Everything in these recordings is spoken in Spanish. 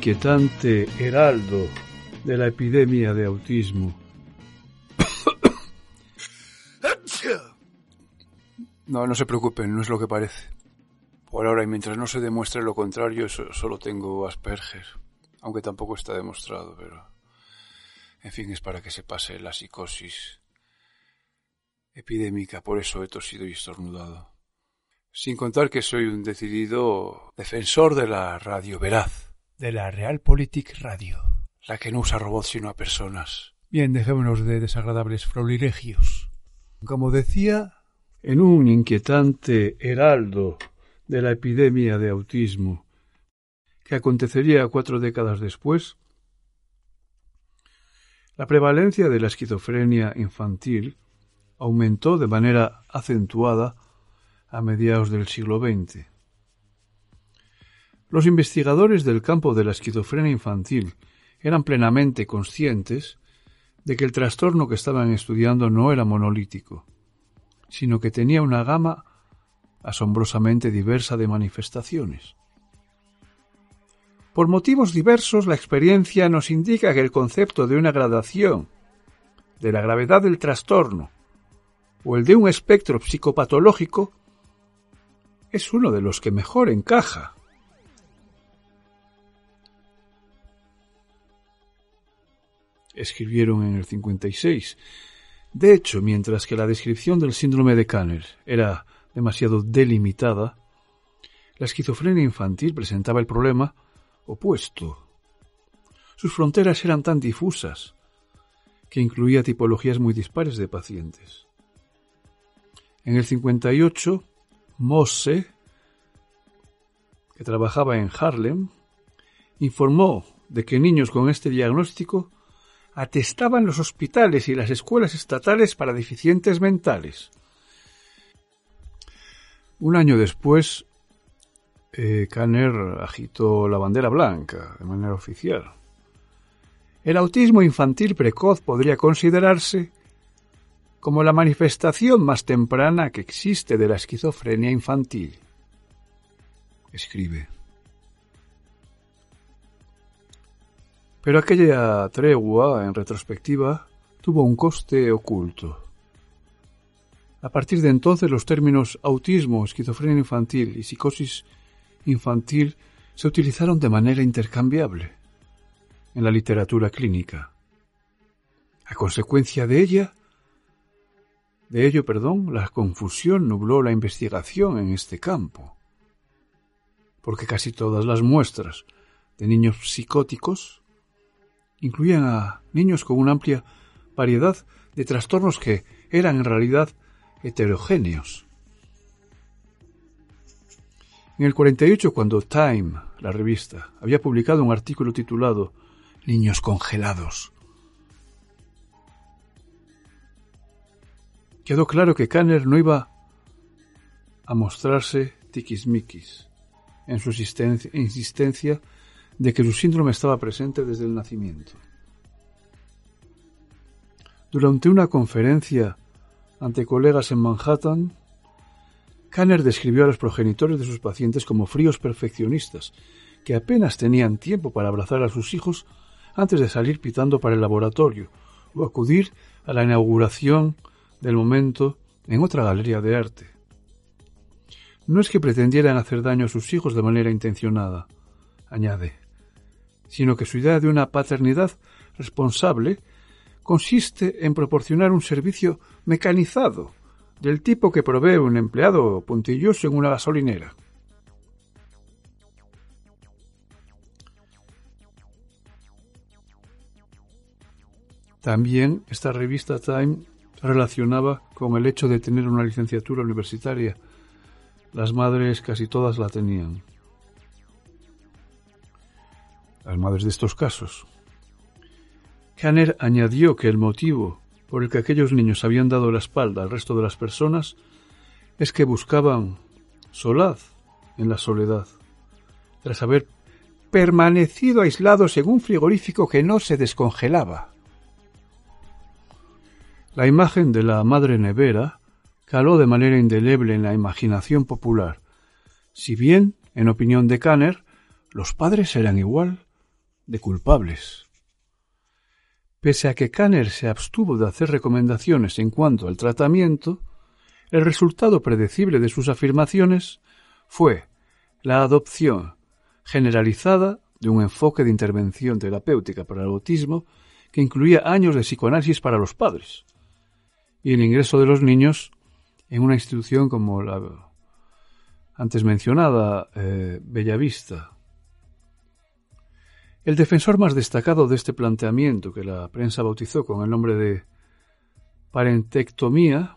inquietante heraldo de la epidemia de autismo. No, no se preocupen, no es lo que parece. Por ahora, y mientras no se demuestre lo contrario, solo tengo Asperger. Aunque tampoco está demostrado, pero... En fin, es para que se pase la psicosis epidémica, por eso he tosido y estornudado. Sin contar que soy un decidido defensor de la radio veraz, de la Realpolitik Radio, la que no usa robots sino a personas. Bien, dejémonos de desagradables florilegios. Como decía, en un inquietante heraldo de la epidemia de autismo, que acontecería cuatro décadas después, la prevalencia de la esquizofrenia infantil aumentó de manera acentuada a mediados del siglo XX. Los investigadores del campo de la esquizofrenia infantil eran plenamente conscientes de que el trastorno que estaban estudiando no era monolítico, sino que tenía una gama asombrosamente diversa de manifestaciones. Por motivos diversos, la experiencia nos indica que el concepto de una gradación de la gravedad del trastorno o el de un espectro psicopatológico es uno de los que mejor encaja. Escribieron en el 56. De hecho, mientras que la descripción del síndrome de Kanner era demasiado delimitada, la esquizofrenia infantil presentaba el problema opuesto. Sus fronteras eran tan difusas que incluía tipologías muy dispares de pacientes. En el 58, Mosse, que trabajaba en Harlem, informó de que niños con este diagnóstico atestaban los hospitales y las escuelas estatales para deficientes mentales. Un año después, eh, agitó la bandera blanca de manera oficial. El autismo infantil precoz podría considerarse como la manifestación más temprana que existe de la esquizofrenia infantil. Escribe. Pero aquella tregua, en retrospectiva, tuvo un coste oculto. A partir de entonces los términos autismo, esquizofrenia infantil y psicosis infantil se utilizaron de manera intercambiable en la literatura clínica. A consecuencia de ella, de ello, perdón, la confusión nubló la investigación en este campo, porque casi todas las muestras de niños psicóticos incluían a niños con una amplia variedad de trastornos que eran en realidad heterogéneos. En el 48, cuando Time, la revista, había publicado un artículo titulado Niños congelados, quedó claro que Kanner no iba a mostrarse tiquismiquis en su insistencia de que su síndrome estaba presente desde el nacimiento. Durante una conferencia ante colegas en Manhattan, Kanner describió a los progenitores de sus pacientes como fríos perfeccionistas, que apenas tenían tiempo para abrazar a sus hijos antes de salir pitando para el laboratorio o acudir a la inauguración del momento en otra galería de arte. No es que pretendieran hacer daño a sus hijos de manera intencionada, añade, sino que su idea de una paternidad responsable consiste en proporcionar un servicio mecanizado, del tipo que provee un empleado puntilloso en una gasolinera. También esta revista Time relacionaba con el hecho de tener una licenciatura universitaria. Las madres casi todas la tenían. Las madres de estos casos. Kanner añadió que el motivo por el que aquellos niños habían dado la espalda al resto de las personas es que buscaban solaz en la soledad, tras haber permanecido aislados en un frigorífico que no se descongelaba. La imagen de la Madre Nevera caló de manera indeleble en la imaginación popular, si bien, en opinión de Kanner, los padres eran igual de culpables. Pese a que Kanner se abstuvo de hacer recomendaciones en cuanto al tratamiento, el resultado predecible de sus afirmaciones fue la adopción generalizada de un enfoque de intervención terapéutica para el autismo que incluía años de psicoanálisis para los padres y el ingreso de los niños en una institución como la antes mencionada eh, Bellavista. El defensor más destacado de este planteamiento, que la prensa bautizó con el nombre de parentectomía,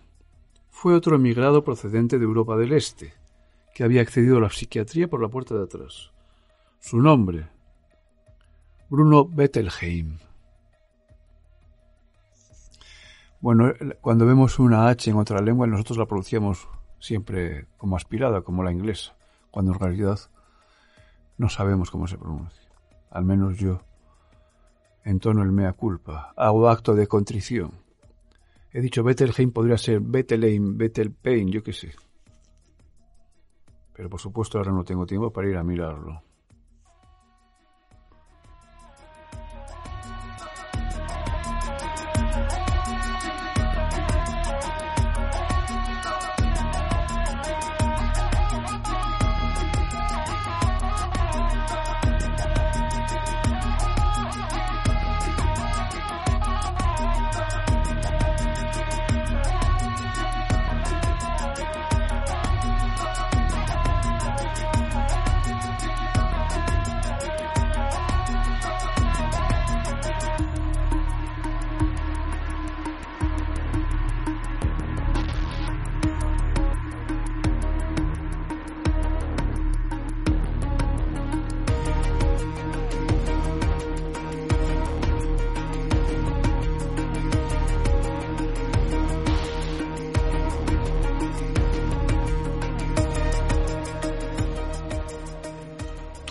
fue otro emigrado procedente de Europa del Este, que había accedido a la psiquiatría por la puerta de atrás. Su nombre, Bruno Bettelheim. Bueno, cuando vemos una H en otra lengua, nosotros la pronunciamos siempre como aspirada, como la inglesa, cuando en realidad no sabemos cómo se pronuncia. Al menos yo entono el mea culpa, hago acto de contrición. He dicho Bettelheim podría ser Bettelheim, Bettelpain, yo qué sé. Pero por supuesto ahora no tengo tiempo para ir a mirarlo.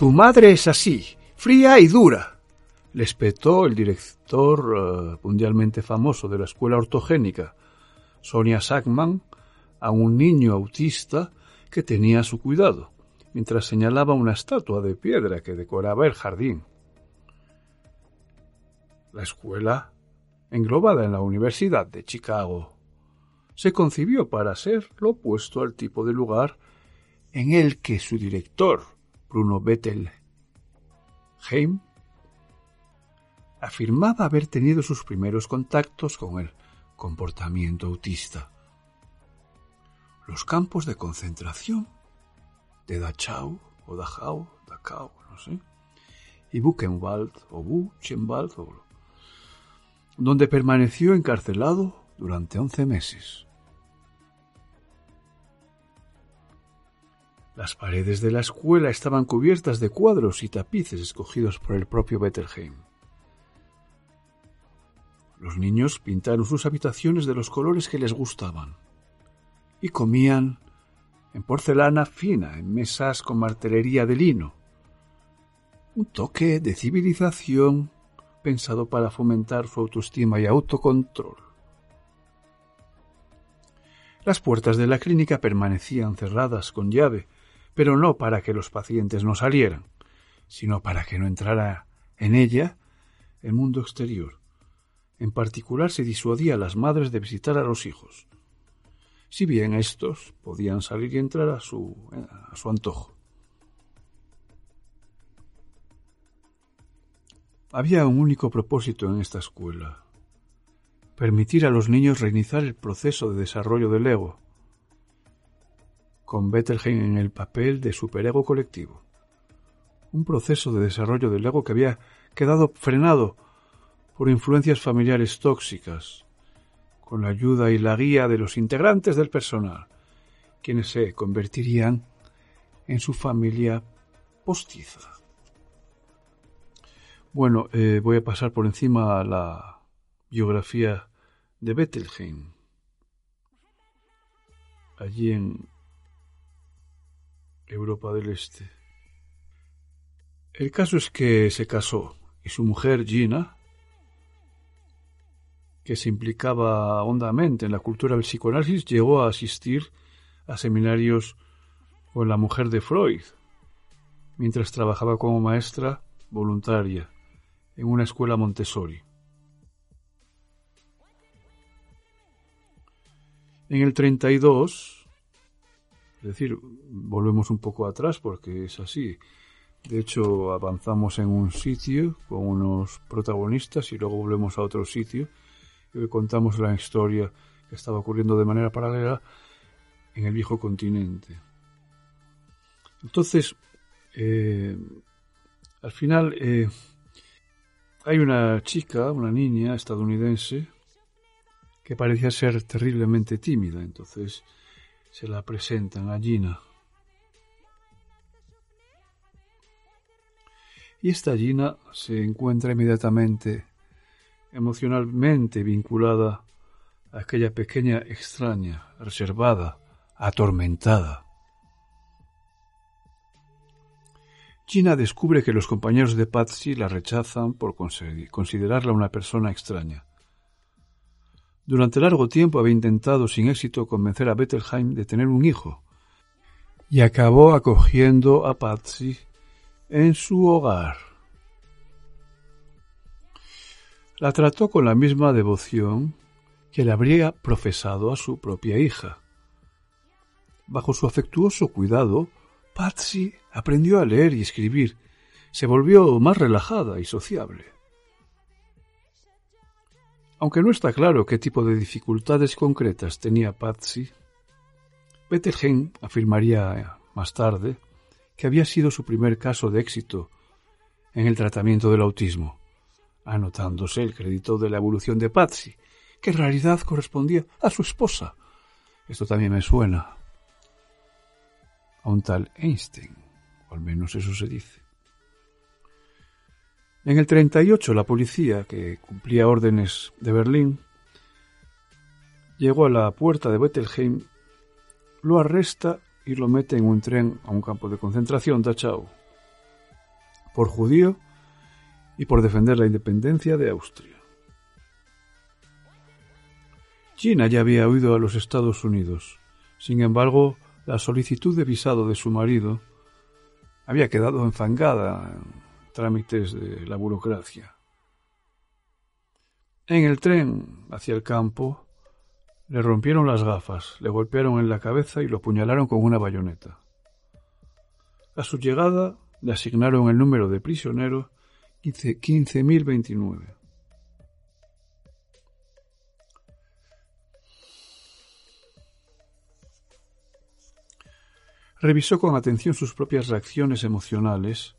Tu madre es así, fría y dura, le espetó el director eh, mundialmente famoso de la escuela ortogénica, Sonia Sackman, a un niño autista que tenía a su cuidado, mientras señalaba una estatua de piedra que decoraba el jardín. La escuela, englobada en la Universidad de Chicago, se concibió para ser lo opuesto al tipo de lugar en el que su director, Bruno Bettelheim, afirmaba haber tenido sus primeros contactos con el comportamiento autista. Los campos de concentración de Dachau o Dachau, Dachau, no sé, y Buchenwald o Buchenwald, donde permaneció encarcelado durante once meses. Las paredes de la escuela estaban cubiertas de cuadros y tapices escogidos por el propio Bettelheim. Los niños pintaron sus habitaciones de los colores que les gustaban y comían en porcelana fina, en mesas con martelería de lino. Un toque de civilización pensado para fomentar su autoestima y autocontrol. Las puertas de la clínica permanecían cerradas con llave pero no para que los pacientes no salieran, sino para que no entrara en ella el mundo exterior. En particular se disuadía a las madres de visitar a los hijos, si bien éstos podían salir y entrar a su, a su antojo. Había un único propósito en esta escuela, permitir a los niños reiniciar el proceso de desarrollo del ego, con Bettelheim en el papel de superego colectivo. Un proceso de desarrollo del ego que había quedado frenado por influencias familiares tóxicas, con la ayuda y la guía de los integrantes del personal, quienes se convertirían en su familia postiza. Bueno, eh, voy a pasar por encima la biografía de Bettelheim. Allí en Europa del Este. El caso es que se casó y su mujer Gina, que se implicaba hondamente en la cultura del psicoanálisis, llegó a asistir a seminarios con la mujer de Freud, mientras trabajaba como maestra voluntaria en una escuela Montessori. En el 32, es decir, volvemos un poco atrás porque es así. De hecho, avanzamos en un sitio con unos protagonistas y luego volvemos a otro sitio y contamos la historia que estaba ocurriendo de manera paralela en el viejo continente. Entonces, eh, al final eh, hay una chica, una niña estadounidense, que parecía ser terriblemente tímida, entonces se la presentan a Gina. Y esta Gina se encuentra inmediatamente emocionalmente vinculada a aquella pequeña extraña, reservada, atormentada. Gina descubre que los compañeros de Patsy la rechazan por considerarla una persona extraña. Durante largo tiempo había intentado sin éxito convencer a Bettelheim de tener un hijo, y acabó acogiendo a Patsy en su hogar. La trató con la misma devoción que le habría profesado a su propia hija. Bajo su afectuoso cuidado, Patsy aprendió a leer y escribir, se volvió más relajada y sociable. Aunque no está claro qué tipo de dificultades concretas tenía Patsy, Bettelheim afirmaría más tarde que había sido su primer caso de éxito en el tratamiento del autismo, anotándose el crédito de la evolución de Patsy, que en realidad correspondía a su esposa. Esto también me suena a un tal Einstein, o al menos eso se dice. En el 38 la policía, que cumplía órdenes de Berlín, llegó a la puerta de Bettelheim, lo arresta y lo mete en un tren a un campo de concentración, Dachau, por judío y por defender la independencia de Austria. Gina ya había huido a los Estados Unidos. Sin embargo, la solicitud de visado de su marido había quedado enfangada trámites de la burocracia. En el tren hacia el campo le rompieron las gafas, le golpearon en la cabeza y lo apuñalaron con una bayoneta. A su llegada le asignaron el número de prisionero 15.029. Revisó con atención sus propias reacciones emocionales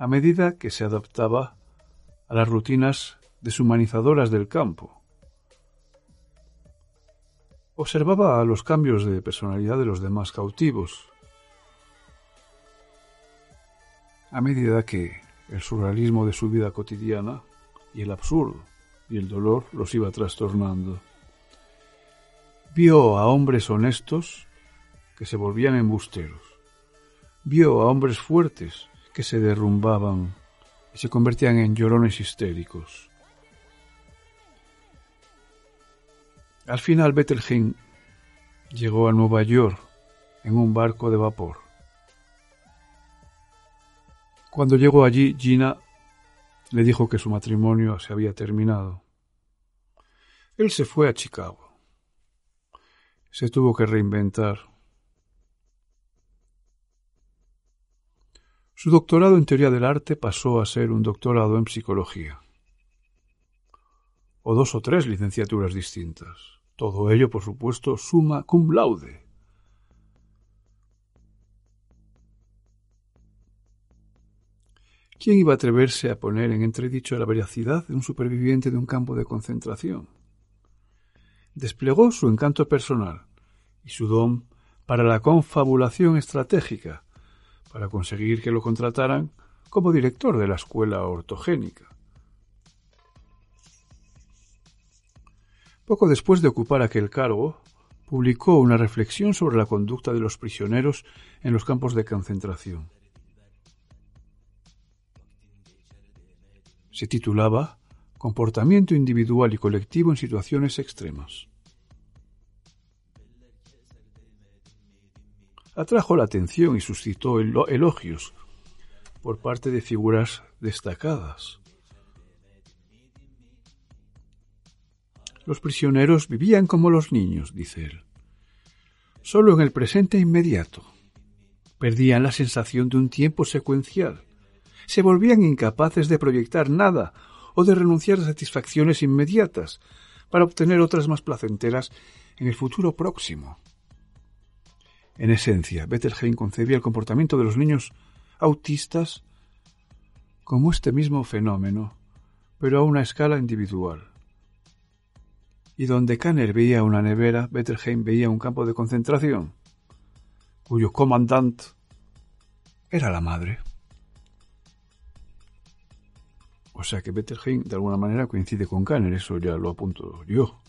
a medida que se adaptaba a las rutinas deshumanizadoras del campo. Observaba los cambios de personalidad de los demás cautivos, a medida que el surrealismo de su vida cotidiana y el absurdo y el dolor los iba trastornando. Vio a hombres honestos que se volvían embusteros. Vio a hombres fuertes que se derrumbaban y se convertían en llorones histéricos. Al final Bettelheim llegó a Nueva York en un barco de vapor. Cuando llegó allí, Gina le dijo que su matrimonio se había terminado. Él se fue a Chicago. Se tuvo que reinventar Su doctorado en teoría del arte pasó a ser un doctorado en psicología. O dos o tres licenciaturas distintas. Todo ello, por supuesto, suma cum laude. ¿Quién iba a atreverse a poner en entredicho la veracidad de un superviviente de un campo de concentración? Desplegó su encanto personal y su don para la confabulación estratégica, para conseguir que lo contrataran como director de la escuela ortogénica. Poco después de ocupar aquel cargo, publicó una reflexión sobre la conducta de los prisioneros en los campos de concentración. Se titulaba Comportamiento individual y colectivo en situaciones extremas. Atrajo la atención y suscitó elogios por parte de figuras destacadas. Los prisioneros vivían como los niños, dice él, solo en el presente inmediato. Perdían la sensación de un tiempo secuencial. Se volvían incapaces de proyectar nada o de renunciar a satisfacciones inmediatas para obtener otras más placenteras en el futuro próximo. En esencia, Bettelheim concebía el comportamiento de los niños autistas como este mismo fenómeno, pero a una escala individual. Y donde Kanner veía una nevera, Bettelheim veía un campo de concentración, cuyo comandante era la madre. O sea que Bettelheim de alguna manera coincide con Kanner, eso ya lo apunto yo.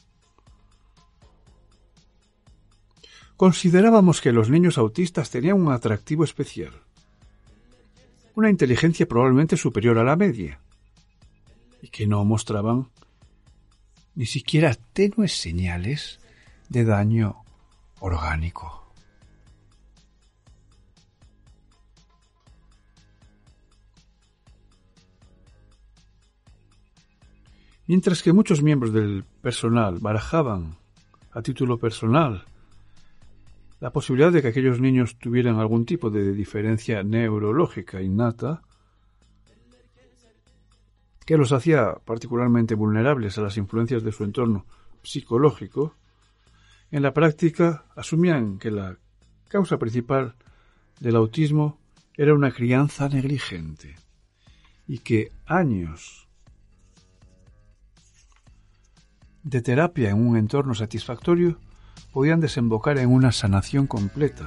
Considerábamos que los niños autistas tenían un atractivo especial, una inteligencia probablemente superior a la media, y que no mostraban ni siquiera tenues señales de daño orgánico. Mientras que muchos miembros del personal barajaban a título personal la posibilidad de que aquellos niños tuvieran algún tipo de diferencia neurológica innata que los hacía particularmente vulnerables a las influencias de su entorno psicológico, en la práctica asumían que la causa principal del autismo era una crianza negligente y que años de terapia en un entorno satisfactorio podían desembocar en una sanación completa.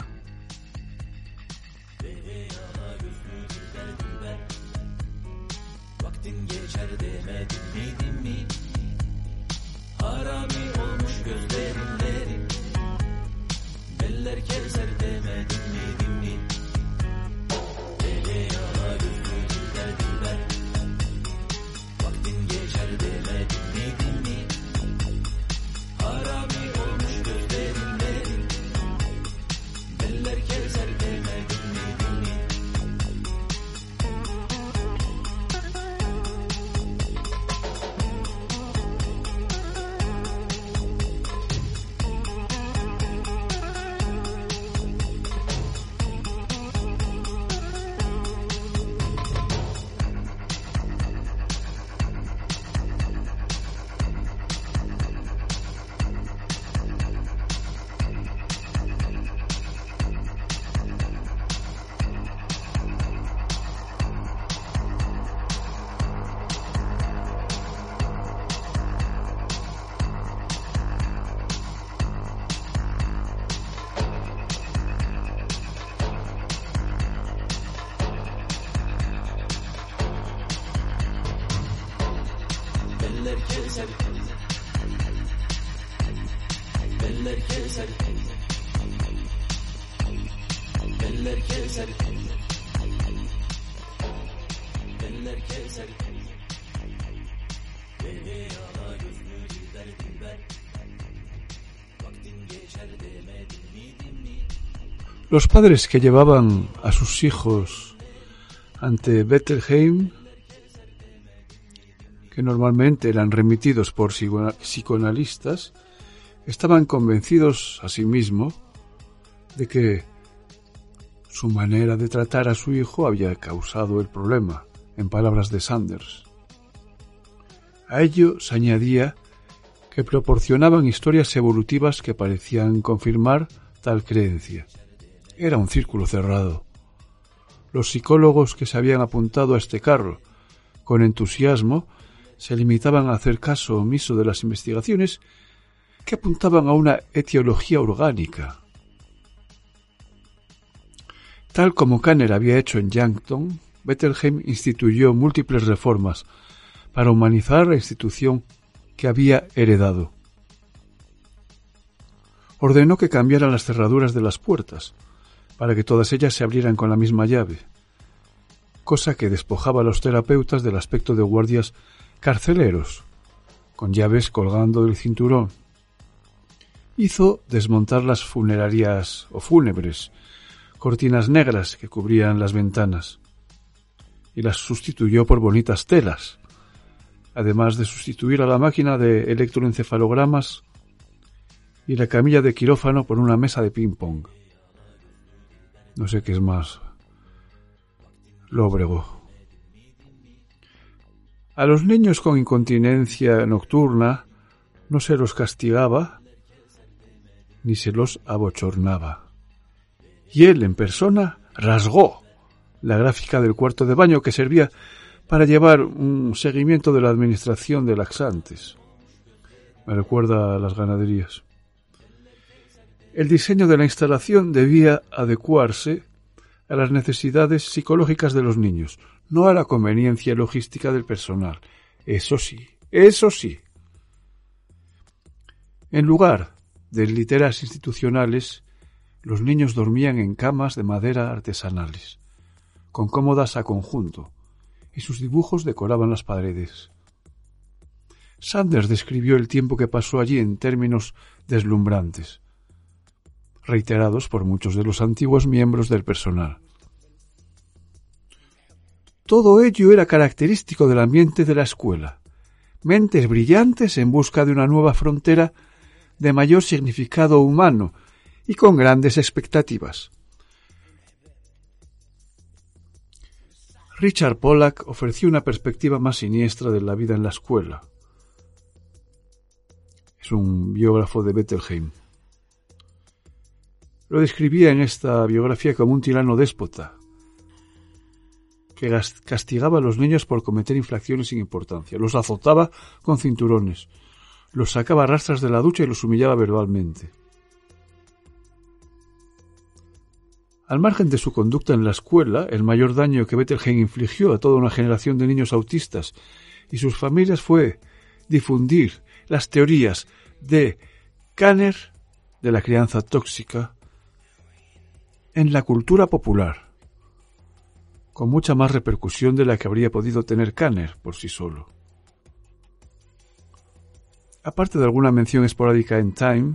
Los padres que llevaban a sus hijos ante Bettelheim, que normalmente eran remitidos por psicoanalistas, estaban convencidos asimismo de que su manera de tratar a su hijo había causado el problema, en palabras de Sanders. A ello se añadía que proporcionaban historias evolutivas que parecían confirmar tal creencia. Era un círculo cerrado. Los psicólogos que se habían apuntado a este carro con entusiasmo se limitaban a hacer caso omiso de las investigaciones que apuntaban a una etiología orgánica. Tal como Kanner había hecho en Yankton, Bettelheim instituyó múltiples reformas para humanizar la institución que había heredado. Ordenó que cambiaran las cerraduras de las puertas, para que todas ellas se abrieran con la misma llave, cosa que despojaba a los terapeutas del aspecto de guardias carceleros, con llaves colgando del cinturón. Hizo desmontar las funerarias o fúnebres, cortinas negras que cubrían las ventanas. y las sustituyó por bonitas telas, además de sustituir a la máquina de electroencefalogramas y la camilla de quirófano por una mesa de ping-pong. No sé qué es más lóbrego. A los niños con incontinencia nocturna no se los castigaba ni se los abochornaba. Y él en persona rasgó la gráfica del cuarto de baño que servía para llevar un seguimiento de la administración de laxantes. Me recuerda a las ganaderías. El diseño de la instalación debía adecuarse a las necesidades psicológicas de los niños, no a la conveniencia logística del personal. Eso sí, eso sí. En lugar de literas institucionales, los niños dormían en camas de madera artesanales, con cómodas a conjunto, y sus dibujos decoraban las paredes. Sanders describió el tiempo que pasó allí en términos deslumbrantes reiterados por muchos de los antiguos miembros del personal. Todo ello era característico del ambiente de la escuela. Mentes brillantes en busca de una nueva frontera de mayor significado humano y con grandes expectativas. Richard Pollack ofreció una perspectiva más siniestra de la vida en la escuela. Es un biógrafo de Bettelheim. Lo describía en esta biografía como un tirano déspota, que castigaba a los niños por cometer infracciones sin importancia, los azotaba con cinturones, los sacaba a rastras de la ducha y los humillaba verbalmente. Al margen de su conducta en la escuela, el mayor daño que Bettelheim infligió a toda una generación de niños autistas y sus familias fue difundir las teorías de Kanner de la crianza tóxica en la cultura popular, con mucha más repercusión de la que habría podido tener Kanner por sí solo. Aparte de alguna mención esporádica en Time,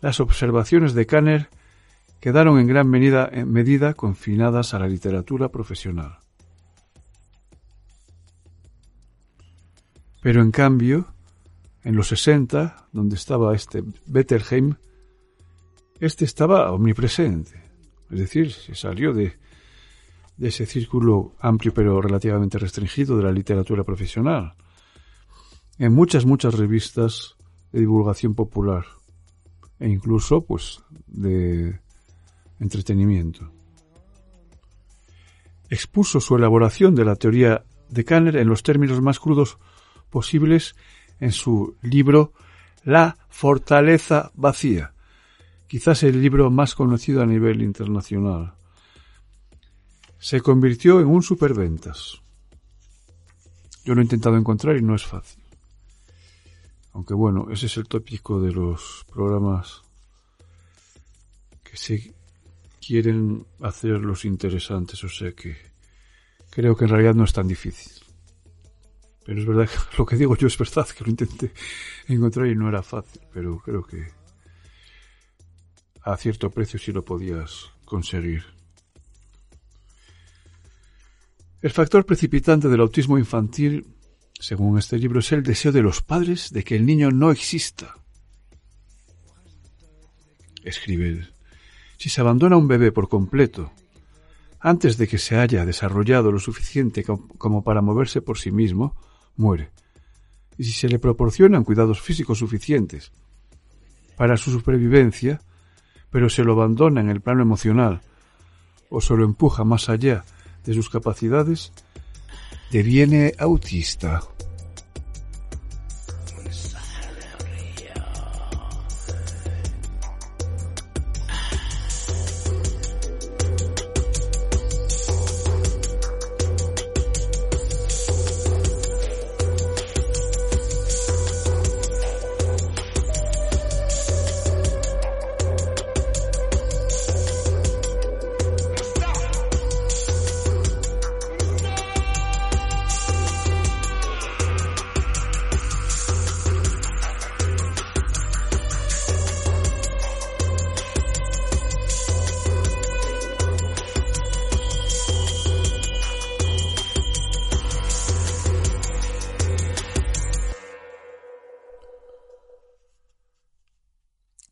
las observaciones de Kanner quedaron en gran medida, confinadas a la literatura profesional. Pero en cambio, en los 60, donde estaba este Bettelheim, este estaba omnipresente. Es decir, se salió de, de ese círculo amplio pero relativamente restringido de la literatura profesional. En muchas, muchas revistas de divulgación popular e incluso pues de entretenimiento. Expuso su elaboración de la teoría de Kanner en los términos más crudos posibles en su libro La fortaleza vacía, quizás el libro más conocido a nivel internacional. Se convirtió en un superventas. Yo lo he intentado encontrar y no es fácil. Aunque bueno, ese es el tópico de los programas que se quieren hacer los interesantes, o sea que creo que en realidad no es tan difícil. Pero es verdad que lo que digo yo es verdad, que lo intenté encontrar y no era fácil, pero creo que a cierto precio si lo podías conseguir. El factor precipitante del autismo infantil, según este libro, es el deseo de los padres de que el niño no exista. Escribe él. Si se abandona un bebé por completo, antes de que se haya desarrollado lo suficiente como para moverse por sí mismo, muere. Y si se le proporcionan cuidados físicos suficientes para su supervivencia, pero se lo abandona en el plano emocional o se lo empuja más allá de sus capacidades, deviene autista.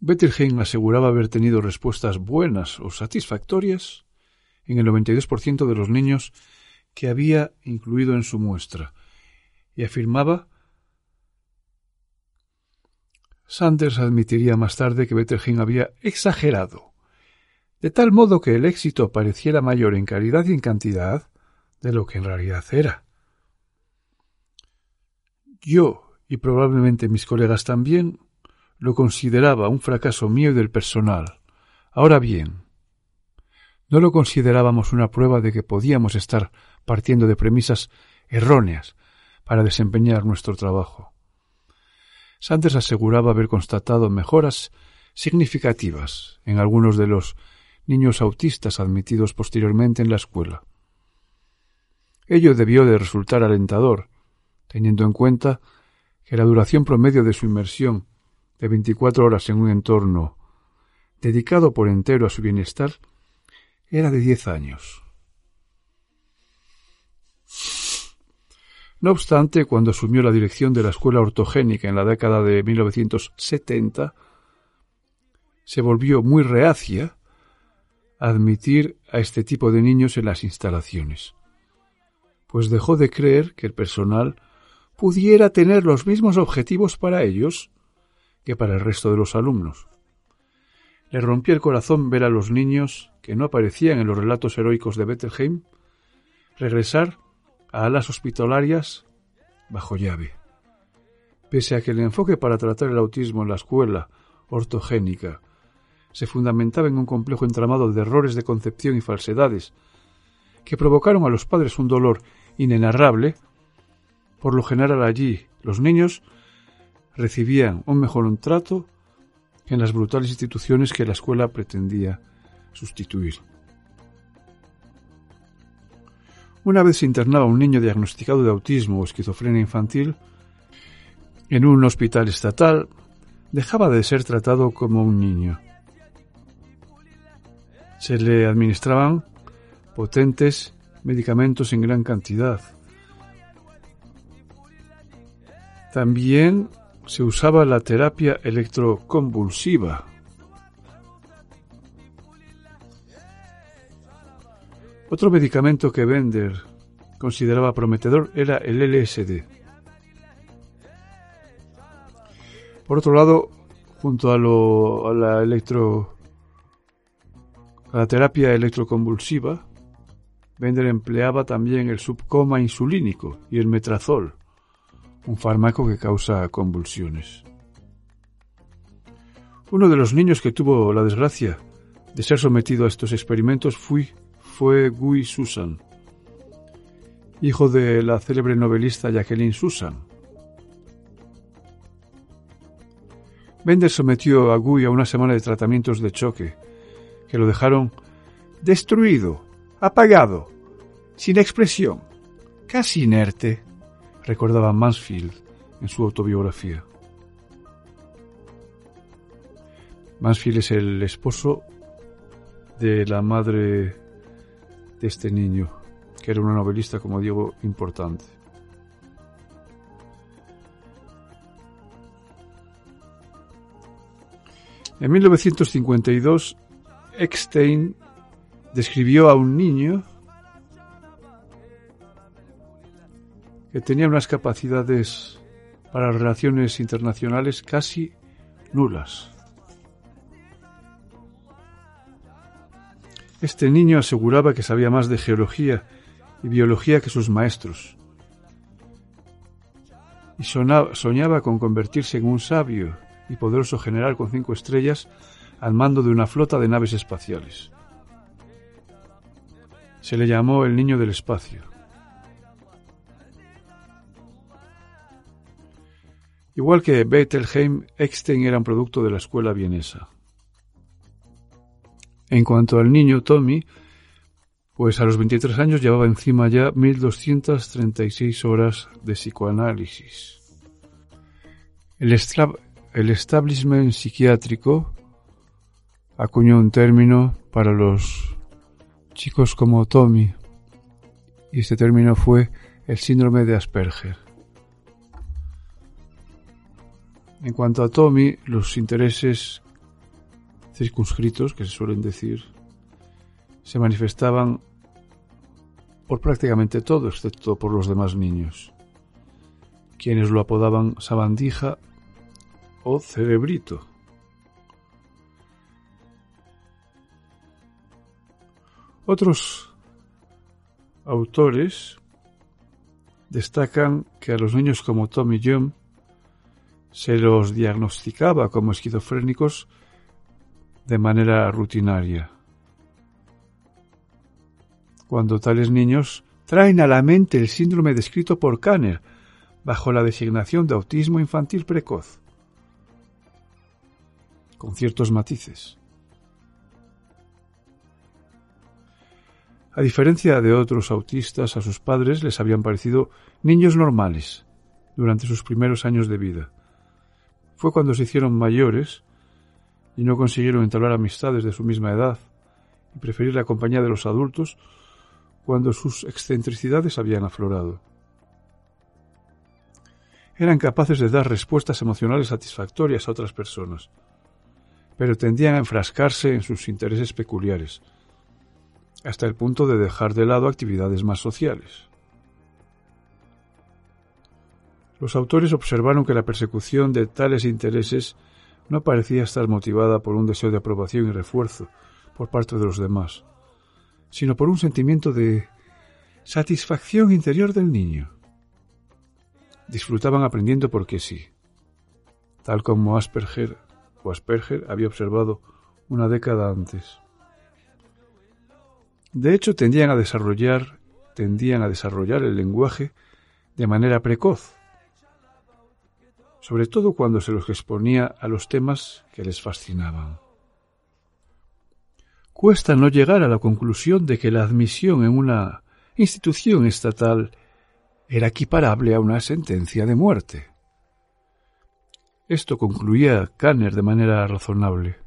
Bettelheim aseguraba haber tenido respuestas buenas o satisfactorias en el 92% de los niños que había incluido en su muestra y afirmaba Sanders admitiría más tarde que Bettelheim había exagerado, de tal modo que el éxito pareciera mayor en calidad y en cantidad de lo que en realidad era. Yo, y probablemente mis colegas también, lo consideraba un fracaso mío y del personal. Ahora bien, no lo considerábamos una prueba de que podíamos estar partiendo de premisas erróneas para desempeñar nuestro trabajo. Sanders aseguraba haber constatado mejoras significativas en algunos de los niños autistas admitidos posteriormente en la escuela. Ello debió de resultar alentador, teniendo en cuenta que la duración promedio de su inmersión de 24 horas en un entorno dedicado por entero a su bienestar era de 10 años. No obstante, cuando asumió la dirección de la escuela ortogénica en la década de 1970, se volvió muy reacia a admitir a este tipo de niños en las instalaciones, pues dejó de creer que el personal pudiera tener los mismos objetivos para ellos que para el resto de los alumnos. Le rompió el corazón ver a los niños que no aparecían en los relatos heroicos de Bettelheim regresar a alas hospitalarias bajo llave. Pese a que el enfoque para tratar el autismo en la escuela ortogénica se fundamentaba en un complejo entramado de errores de concepción y falsedades que provocaron a los padres un dolor inenarrable, por lo general allí los niños recibían un mejor trato en las brutales instituciones que la escuela pretendía sustituir. Una vez se internaba un niño diagnosticado de autismo o esquizofrenia infantil en un hospital estatal, dejaba de ser tratado como un niño. Se le administraban potentes medicamentos en gran cantidad. También se usaba la terapia electroconvulsiva, Otro medicamento que Bender consideraba prometedor era el LSD. Por otro lado, junto a, la electro a la terapia electroconvulsiva, Bender empleaba también el subcoma insulínico y el metrazol, un fármaco que causa convulsiones. Uno de los niños que tuvo la desgracia de ser sometido a estos experimentos fue Guy Susan, hijo de la célebre novelista Jacqueline Susan. Bender sometió a Guy a una semana de tratamientos de choque, que lo dejaron destruido, apagado, sin expresión, casi inerte, recordaba Mansfield en su autobiografía. Mansfield es el esposo de la madre de este niño, que era una novelista, como digo, importante. En 1952, Eckstein describió a un niño que tenía unas capacidades para relaciones internacionales casi nulas. Este niño aseguraba que sabía más de geología y biología que sus maestros, y soñaba con convertirse en un sabio y poderoso general con cinco estrellas al mando de una flota de naves espaciales. Se le llamó el niño del espacio. Igual que Bettelheim, Eckstein era un producto de la escuela vienesa. En cuanto al niño Tommy, pues a los 23 años llevaba encima ya 1236 horas de psicoanálisis. El, el establishment psiquiátrico acuñó un término para los chicos como Tommy, y este término fue el síndrome de Asperger. En cuanto a Tommy, los intereses circunscritos, que se suelen decir, se manifestaban por prácticamente todo, excepto por los demás niños, quienes lo apodaban sabandija o cerebrito. Otros autores destacan que a los niños como Tommy John se los diagnosticaba como esquizofrénicos de manera rutinaria. Cuando tales niños traen a la mente el síndrome descrito por Kanner bajo la designación de autismo infantil precoz, con ciertos matices. A diferencia de otros autistas, a sus padres les habían parecido niños normales durante sus primeros años de vida. Fue cuando se hicieron mayores y no consiguieron entablar amistades de su misma edad y preferir la compañía de los adultos cuando sus excentricidades habían aflorado. Eran capaces de dar respuestas emocionales satisfactorias a otras personas, pero tendían a enfrascarse en sus intereses peculiares, hasta el punto de dejar de lado actividades más sociales. Los autores observaron que la persecución de tales intereses no parecía estar motivada por un deseo de aprobación y refuerzo por parte de los demás, sino por un sentimiento de satisfacción interior del niño. Disfrutaban aprendiendo porque sí, tal como Asperger o Asperger había observado una década antes. De hecho, tendían a desarrollar, tendían a desarrollar el lenguaje de manera precoz, sobre todo cuando se los exponía a los temas que les fascinaban. Cuesta no llegar a la conclusión de que la admisión en una institución estatal era equiparable a una sentencia de muerte. Esto concluía Kanner de manera razonable.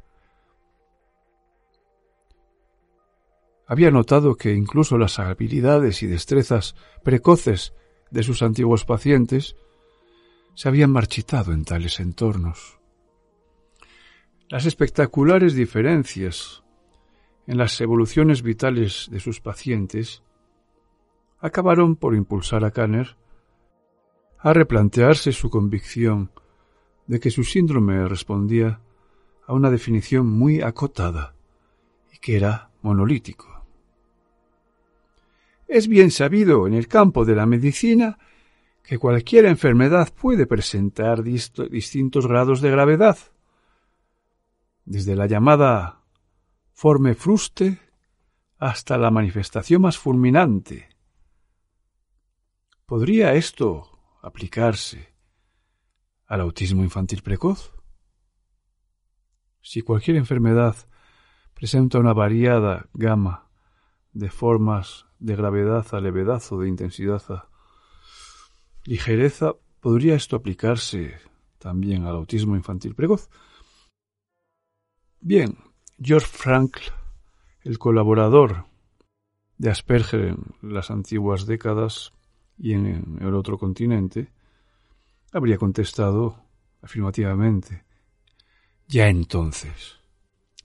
había notado que incluso las habilidades y destrezas precoces de sus antiguos pacientes se habían marchitado en tales entornos. Las espectaculares diferencias en las evoluciones vitales de sus pacientes acabaron por impulsar a Kanner a replantearse su convicción de que su síndrome respondía a una definición muy acotada y que era monolítico. Es bien sabido en el campo de la medicina que cualquier enfermedad puede presentar distintos grados de gravedad, desde la llamada forme fruste hasta la manifestación más fulminante. ¿Podría esto aplicarse al autismo infantil precoz? Si cualquier enfermedad presenta una variada gama de formas de gravedad a levedad o de intensidad a ligereza, ¿podría esto aplicarse también al autismo infantil precoz? Bien, George Frankl, el colaborador de Asperger en las antiguas décadas y en el otro continente, habría contestado afirmativamente. Ya entonces.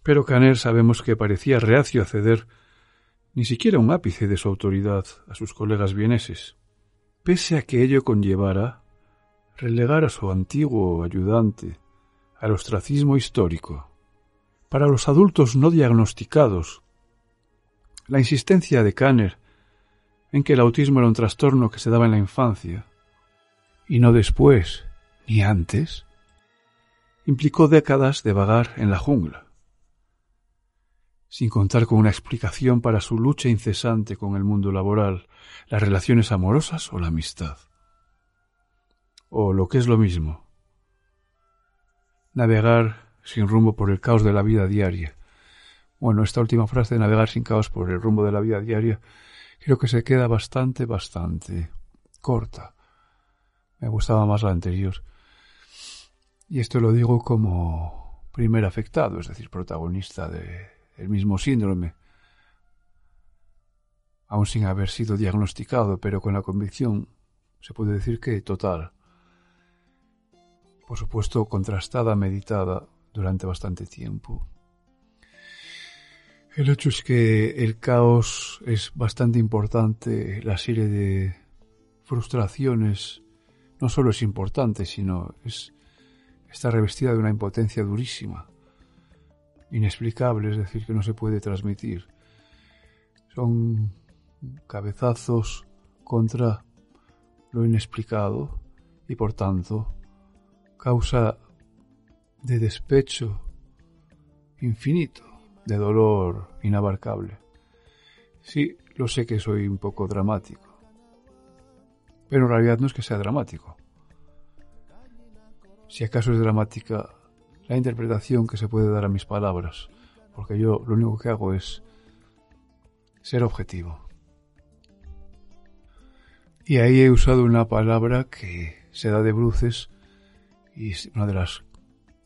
Pero Caner sabemos que parecía reacio a ceder ni siquiera un ápice de su autoridad a sus colegas vieneses, pese a que ello conllevara relegar a su antiguo ayudante al ostracismo histórico. Para los adultos no diagnosticados, la insistencia de Kanner en que el autismo era un trastorno que se daba en la infancia, y no después ni antes, implicó décadas de vagar en la jungla sin contar con una explicación para su lucha incesante con el mundo laboral, las relaciones amorosas o la amistad. O lo que es lo mismo, navegar sin rumbo por el caos de la vida diaria. Bueno, esta última frase de navegar sin caos por el rumbo de la vida diaria creo que se queda bastante, bastante corta. Me gustaba más la anterior. Y esto lo digo como primer afectado, es decir, protagonista de, el mismo síndrome, aún sin haber sido diagnosticado, pero con la convicción, se puede decir que total. Por supuesto, contrastada, meditada durante bastante tiempo. El hecho es que el caos es bastante importante, la serie de frustraciones no solo es importante, sino es está revestida de una impotencia durísima, inexplicable, es decir, que no se puede transmitir. Son cabezazos contra lo inexplicado y por tanto causa de despecho infinito, de dolor inabarcable. Sí, lo sé que soy un poco dramático, pero en realidad no es que sea dramático. Si acaso es dramática la interpretación que se puede dar a mis palabras, porque yo lo único que hago es ser objetivo. Y ahí he usado una palabra que se da de bruces y es una de las,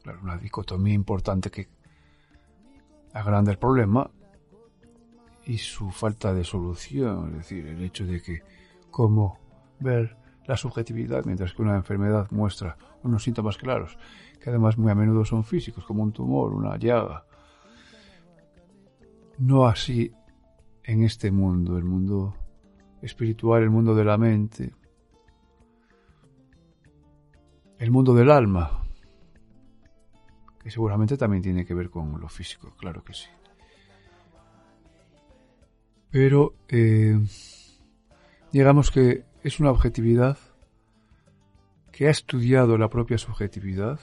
claro, una dicotomía importante que agranda el problema y su falta de solución, es decir, el hecho de que cómo ver la subjetividad mientras que una enfermedad muestra unos síntomas claros, que además muy a menudo son físicos, como un tumor, una llaga. No así en este mundo, el mundo espiritual, el mundo de la mente, el mundo del alma, que seguramente también tiene que ver con lo físico, claro que sí. Pero eh, digamos que es una objetividad que ha estudiado la propia subjetividad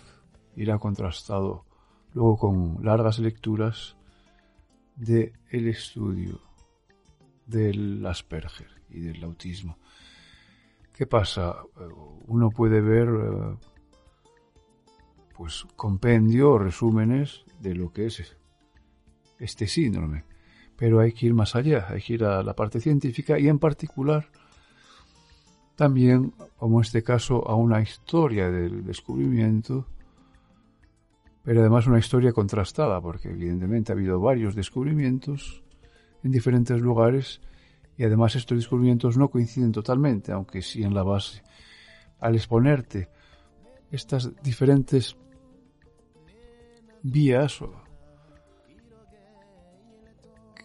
y la ha contrastado luego con largas lecturas de el estudio del Asperger y del autismo. ¿Qué pasa? Uno puede ver eh, pues compendio o resúmenes de lo que es este síndrome, pero hay que ir más allá, hay que ir a la parte científica y en particular también, como en este caso, a una historia del descubrimiento, pero además una historia contrastada, porque evidentemente ha habido varios descubrimientos en diferentes lugares y además estos descubrimientos no coinciden totalmente, aunque sí en la base. Al exponerte estas diferentes vías,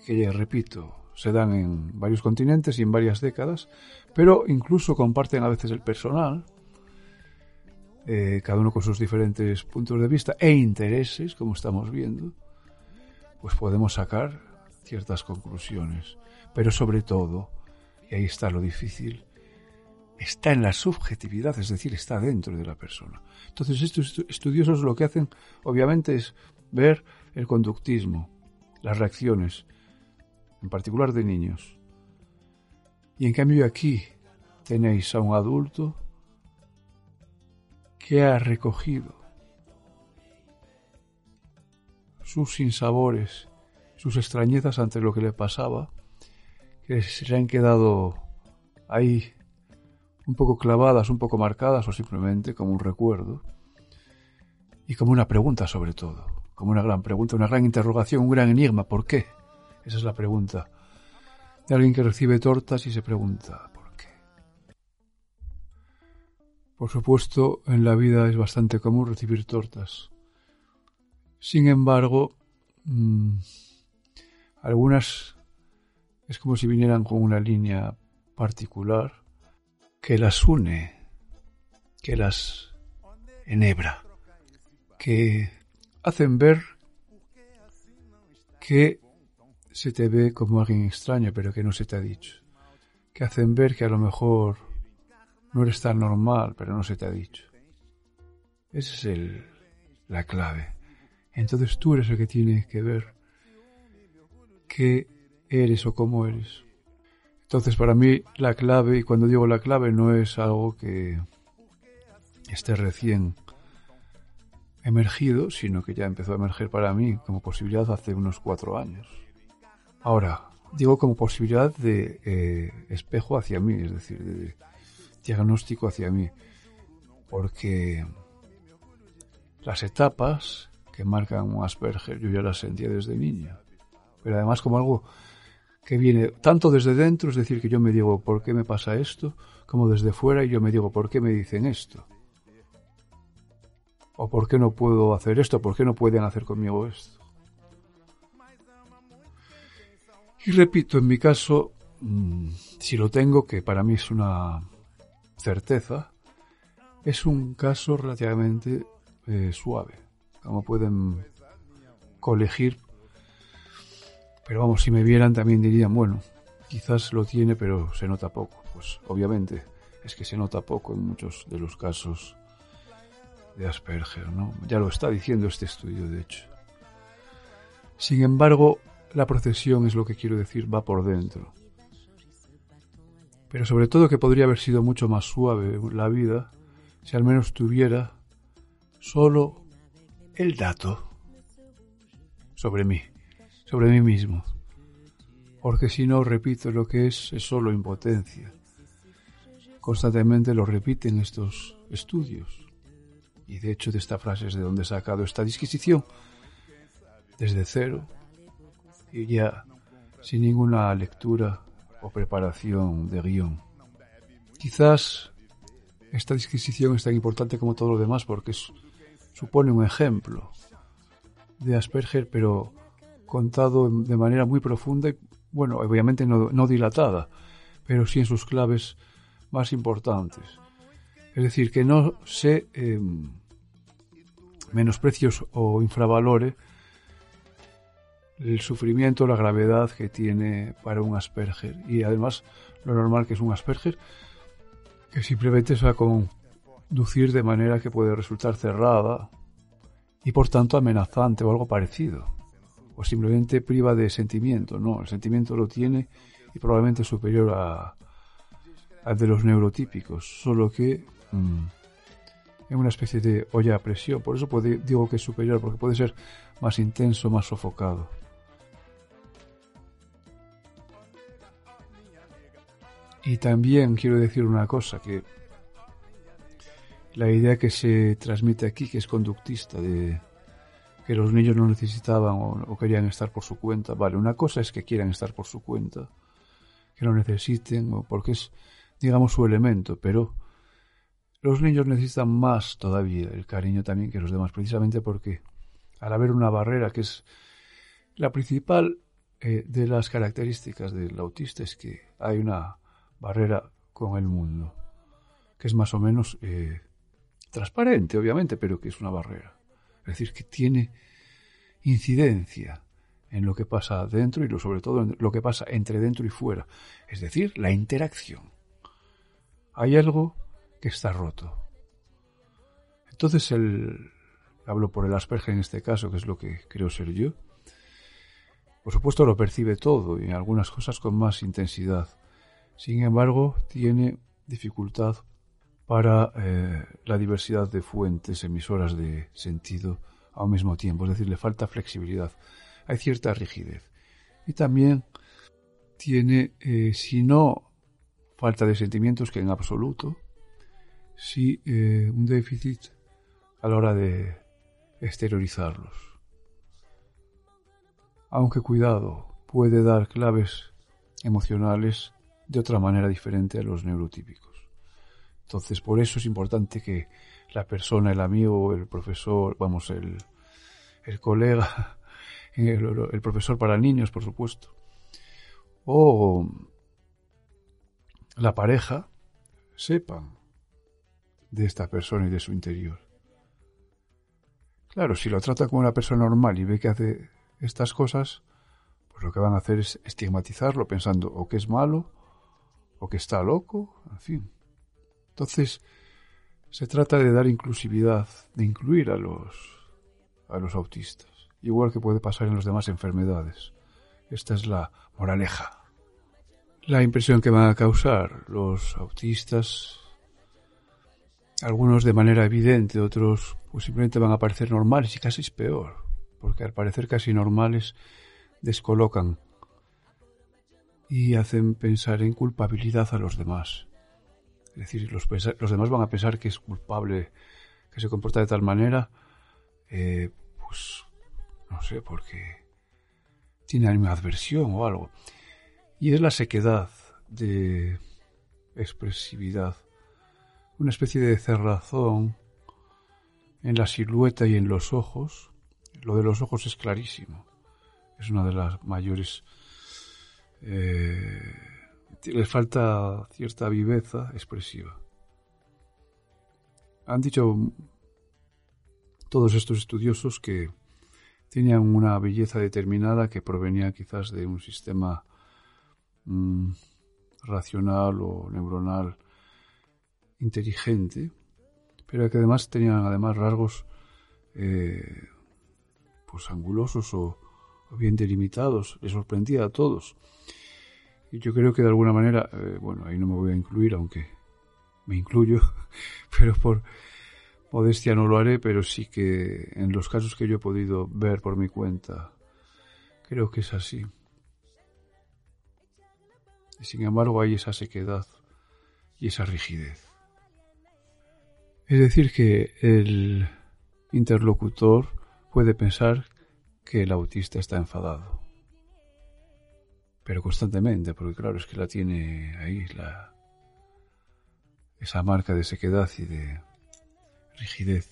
que ya repito, se dan en varios continentes y en varias décadas, pero incluso comparten a veces el personal, eh, cada uno con sus diferentes puntos de vista e intereses, como estamos viendo, pues podemos sacar ciertas conclusiones. Pero sobre todo, y ahí está lo difícil, está en la subjetividad, es decir, está dentro de la persona. Entonces estos estudiosos lo que hacen, obviamente, es ver el conductismo, las reacciones, en particular de niños. Y en cambio aquí tenéis a un adulto que ha recogido sus sinsabores, sus extrañezas ante lo que le pasaba, que se han quedado ahí un poco clavadas, un poco marcadas o simplemente como un recuerdo y como una pregunta sobre todo, como una gran pregunta, una gran interrogación, un gran enigma, ¿por qué? Esa es la pregunta de alguien que recibe tortas y se pregunta ¿por qué? Por supuesto, en la vida es bastante común recibir tortas. Sin embargo, mmm, algunas es como si vinieran con una línea particular que las une, que las enhebra, que hacen ver que se te ve como alguien extraño, pero que no se te ha dicho. Que hacen ver que a lo mejor no eres tan normal, pero no se te ha dicho. Esa es el, la clave. Entonces tú eres el que tiene que ver qué eres o cómo eres. Entonces para mí la clave, y cuando digo la clave no es algo que esté recién emergido, sino que ya empezó a emerger para mí como posibilidad hace unos cuatro años. Ahora, digo como posibilidad de eh, espejo hacia mí, es decir, de diagnóstico hacia mí, porque las etapas que marcan un Asperger yo ya las sentía desde niño, pero además como algo que viene tanto desde dentro, es decir, que yo me digo por qué me pasa esto, como desde fuera y yo me digo por qué me dicen esto. O por qué no puedo hacer esto, por qué no pueden hacer conmigo esto. Y repito, en mi caso, mm, si lo tengo, que para mí es una certeza, es un caso relativamente eh, suave, como pueden colegir. Pero vamos, si me vieran también dirían, bueno, quizás lo tiene, pero se nota poco. Pues obviamente es que se nota poco en muchos de los casos de Asperger, ¿no? Ya lo está diciendo este estudio, de hecho. Sin embargo, la procesión es lo que quiero decir, va por dentro. Pero sobre todo que podría haber sido mucho más suave la vida si al menos tuviera solo el dato sobre mí, sobre mí mismo. Porque si no, repito, lo que es es solo impotencia. Constantemente lo repiten estos estudios. Y de hecho de esta frase es de donde he sacado esta disquisición. Desde cero, y ya sin ninguna lectura o preparación de guion. Quizás esta disquisición es tan importante como todo lo demás porque supone un ejemplo de Asperger, pero contado de manera muy profunda y, bueno, obviamente no, dilatada, pero sí en sus claves más importantes. Es decir, que no se eh, menosprecios o infravalore el sufrimiento, la gravedad que tiene para un Asperger y además lo normal que es un Asperger que simplemente se va a conducir de manera que puede resultar cerrada y por tanto amenazante o algo parecido o simplemente priva de sentimiento, no, el sentimiento lo tiene y probablemente superior a, de los neurotípicos, solo que mm, en una especie de olla a presión, por eso digo que es superior, porque puede ser más intenso, más sofocado. Y también quiero decir una cosa, que la idea que se transmite aquí, que es conductista, de que los niños no necesitaban o, querían estar por su cuenta, vale, una cosa es que quieran estar por su cuenta, que no necesiten, o porque es, digamos, su elemento, pero los niños necesitan más todavía el cariño también que los demás, precisamente porque al haber una barrera que es la principal eh, de las características del autista es que hay una barrera con el mundo, que es más o menos eh, transparente, obviamente, pero que es una barrera. Es decir, que tiene incidencia en lo que pasa dentro y lo, sobre todo en lo que pasa entre dentro y fuera, es decir, la interacción. Hay algo que está roto. Entonces el hablo por el Asperger en este caso, que es lo que creo ser yo. Por supuesto lo percibe todo y en algunas cosas con más intensidad. Sin embargo, tiene dificultad para eh, la diversidad de fuentes emisoras de sentido al mismo tiempo, es decir, le falta flexibilidad, hay cierta rigidez. Y también tiene, eh, si no falta de sentimientos, que en absoluto, sí eh, un déficit a la hora de exteriorizarlos. Aunque cuidado, puede dar claves emocionales de otra manera diferente a los neurotípicos. Entonces, por eso es importante que la persona, el amigo, el profesor, vamos, el, el colega, el, profesor para niños, por supuesto, o la pareja, sepan de esta persona y de su interior. Claro, si lo trata como una persona normal y ve que hace estas cosas, pues lo que van a hacer es estigmatizarlo pensando o que es malo o que está loco, en fin. Entonces, se trata de dar inclusividad, de incluir a los, a los autistas, igual que puede pasar en las demás enfermedades. Esta es la moraleja. La impresión que van a causar los autistas, algunos de manera evidente, otros pues simplemente van a parecer normales y casi es peor, porque al parecer casi normales descolocan y hacen pensar en culpabilidad a los demás. Es decir, los, demás van a pensar que es culpable, que se comporta de tal manera, eh, pues no sé, porque tiene alguna adversión o algo. Y es la sequedad de expresividad, una especie de cerrazón en la silueta y en los ojos. Lo de los ojos es clarísimo. Es una de las mayores eh, les falta cierta viveza expresiva. Han dicho todos estos estudiosos que tenían una belleza determinada que provenía quizás de un sistema mm, racional o neuronal inteligente, pero que además tenían además rasgos eh, pues angulosos o, bien delimitados, les sorprendía a todos. Y yo creo que de alguna manera, eh, bueno, ahí no me voy a incluir, aunque me incluyo, pero por modestia no lo haré, pero sí que en los casos que yo he podido ver por mi cuenta, creo que es así. Y sin embargo hay esa sequedad y esa rigidez. Es decir, que el interlocutor puede pensar que el autista está enfadado. Pero constantemente, porque claro, es que la tiene ahí, la, esa marca de sequedad y de rigidez.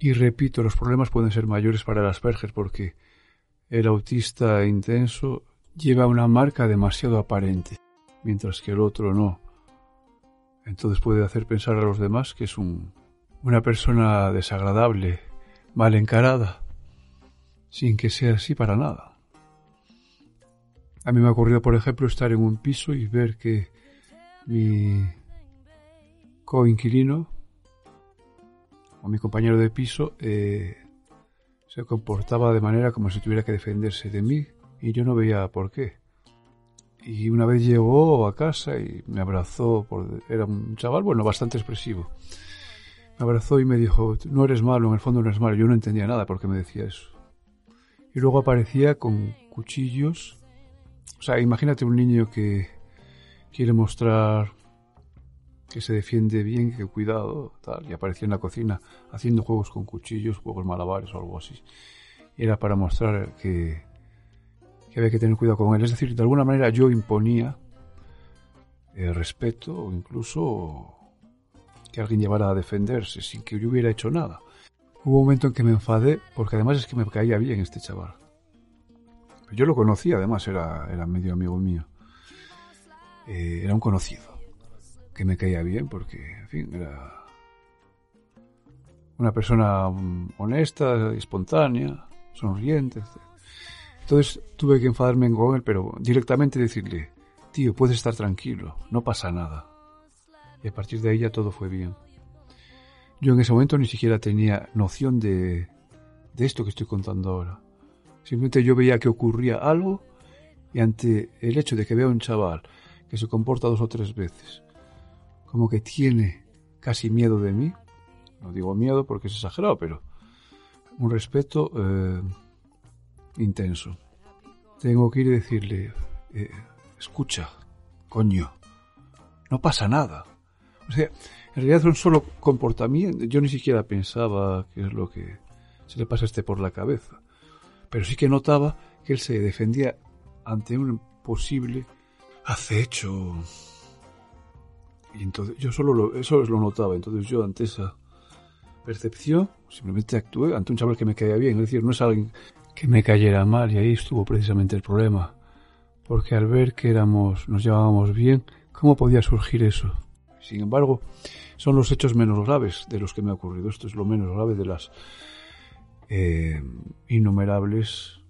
Y repito, los problemas pueden ser mayores para el Asperger porque el autista intenso lleva una marca demasiado aparente, mientras que el otro no. Entonces puede hacer pensar a los demás que es un, una persona desagradable, mal encarada, sin que sea así para nada. A mí me ha ocurrido, por ejemplo, estar en un piso y ver que mi coinquilino o mi compañero de piso eh, se comportaba de manera como si tuviera que defenderse de mí y yo no veía por qué. Y una vez llegó a casa y me abrazó, por, era un chaval, bueno, bastante expresivo. Me abrazó y me dijo, no eres malo, en el fondo no eres malo. Yo no entendía nada porque me decía eso. Y luego aparecía con cuchillos. O sea, imagínate un niño que quiere mostrar que se defiende bien, que cuidado, tal, y aparecía en la cocina haciendo juegos con cuchillos, juegos malabares o algo así. Era para mostrar que, que había que tener cuidado con él. Es decir, de alguna manera yo imponía el respeto o incluso que alguien llevara a defenderse sin que yo hubiera hecho nada. Hubo un momento en que me enfadé porque además es que me caía bien este chaval. Yo lo conocía, además era, era medio amigo mío. Eh, era un conocido que me caía bien porque, en fin, era una persona mm, honesta, espontánea, sonriente. Entonces tuve que enfadarme con él, pero directamente decirle, tío, puedes estar tranquilo, no pasa nada. Y a partir de ahí ya todo fue bien. Yo en ese momento ni siquiera tenía noción de, de esto que estoy contando ahora. Simplemente yo veía que ocurría algo y ante el hecho de que vea un chaval que se comporta dos o tres veces como que tiene casi miedo de mí. No digo miedo porque es exagerado, pero un respeto eh, intenso. Tengo que ir y decirle, eh, escucha, coño, no pasa nada. O sea, en realidad un solo comportamiento. Yo ni siquiera pensaba qué es lo que se le pasa a este por la cabeza. Pero sí que notaba que él se defendía ante un posible acecho y entonces yo solo lo, eso lo notaba. Entonces yo ante esa percepción simplemente actué ante un chaval que me caía bien. Es decir, no es alguien que me cayera mal y ahí estuvo precisamente el problema. Porque al ver que éramos, nos llevábamos bien, ¿cómo podía surgir eso? Sin embargo, son los hechos menos graves de los que me ha ocurrido. Esto es lo menos grave de las eh, innumerables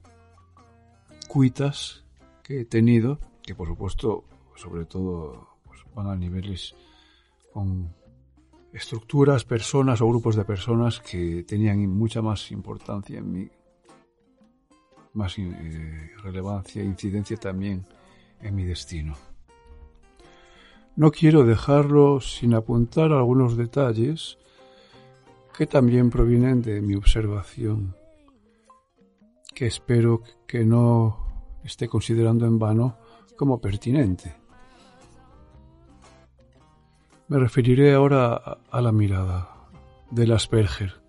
cuitas que he tenido, que por supuesto, sobre todo van a niveles con estructuras, personas o grupos de personas que tenían mucha más importancia en mí, más eh, relevancia e incidencia también en mi destino. No quiero dejarlo sin apuntar algunos detalles que también provienen de mi observación, que espero que no esté considerando en vano como pertinente. Me referiré ahora a la mirada del Asperger.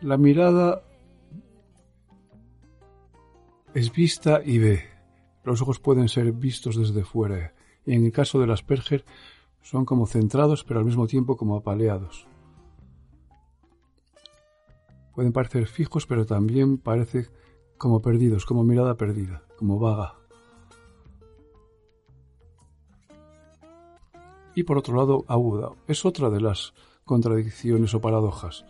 La mirada es vista y ve. Los ojos pueden ser vistos desde fuera y en el caso del Asperger son como centrados pero al mismo tiempo como apaleados. Pueden parecer fijos pero también parece como perdidos, como mirada perdida, como vaga. Y por otro lado, aguda. Es otra de las contradicciones o paradojas.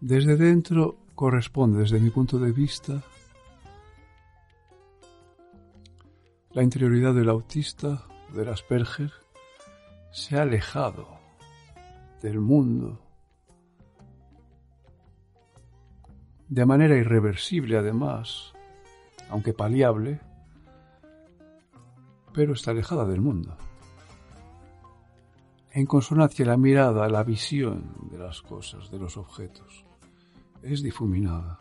Desde dentro corresponde, desde mi punto de vista, la interioridad del autista, del Asperger, se ha alejado del mundo de manera irreversible además, aunque paliable, pero está alejada del mundo. En consonancia la mirada, la visión de las cosas, de los objetos, es difuminada.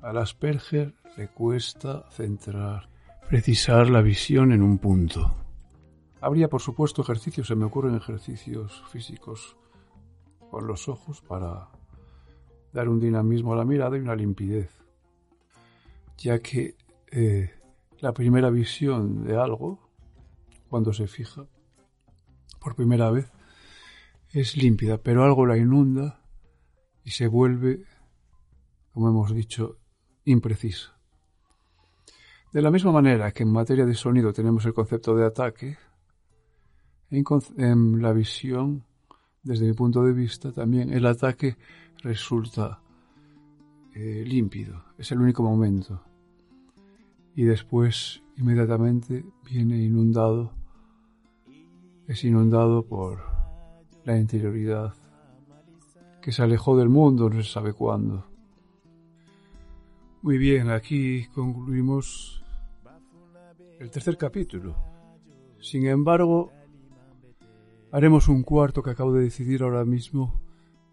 Al Asperger le cuesta centrar, precisar la visión en un punto. Habría, por supuesto, ejercicios, se me ocurren ejercicios físicos con los ojos para dar un dinamismo a la mirada y una limpidez, ya que eh, la primera visión de algo, cuando se fija por primera vez, es límpida, pero algo la inunda y se vuelve, como hemos dicho, imprecisa. De la misma manera que en materia de sonido tenemos el concepto de ataque, en, la visión, desde mi punto de vista, también el ataque resulta eh, límpido, es el único momento. Y después, inmediatamente, viene inundado, es inundado por la interioridad, que se alejó del mundo no se sabe cuándo. Muy bien, aquí concluimos el tercer capítulo. Sin embargo, haremos un cuarto que acabo de decidir ahora mismo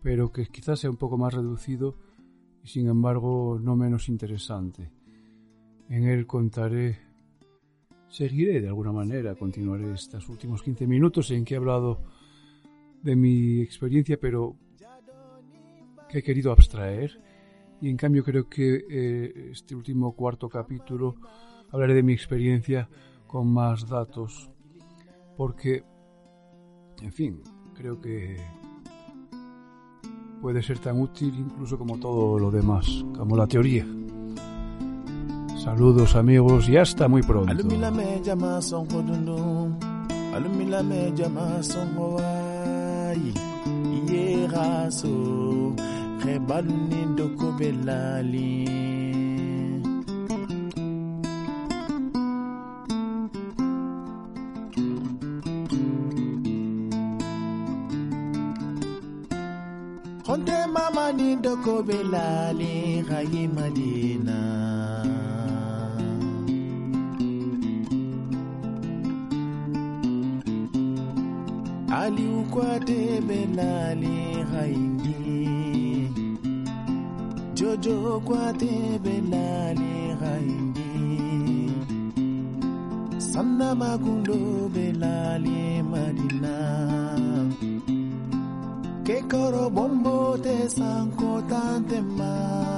pero que quizás sea un poco más reducido y sin embargo no menos interesante. En él contaré, seguiré de alguna manera, continuaré estos últimos 15 minutos en que he hablado de mi experiencia, pero que he querido abstraer. Y en cambio creo que eh, este último cuarto capítulo hablaré de mi experiencia con más datos, porque, en fin, creo que puede ser tan útil incluso como todo lo demás, como la teoría. Saludos amigos y hasta muy pronto. Doko belali hayi madina. Ali ukwate belali hayindi Jojo kwate belali hayindi Sanna magundo belali madina Ke koro bombo te sanko tante ma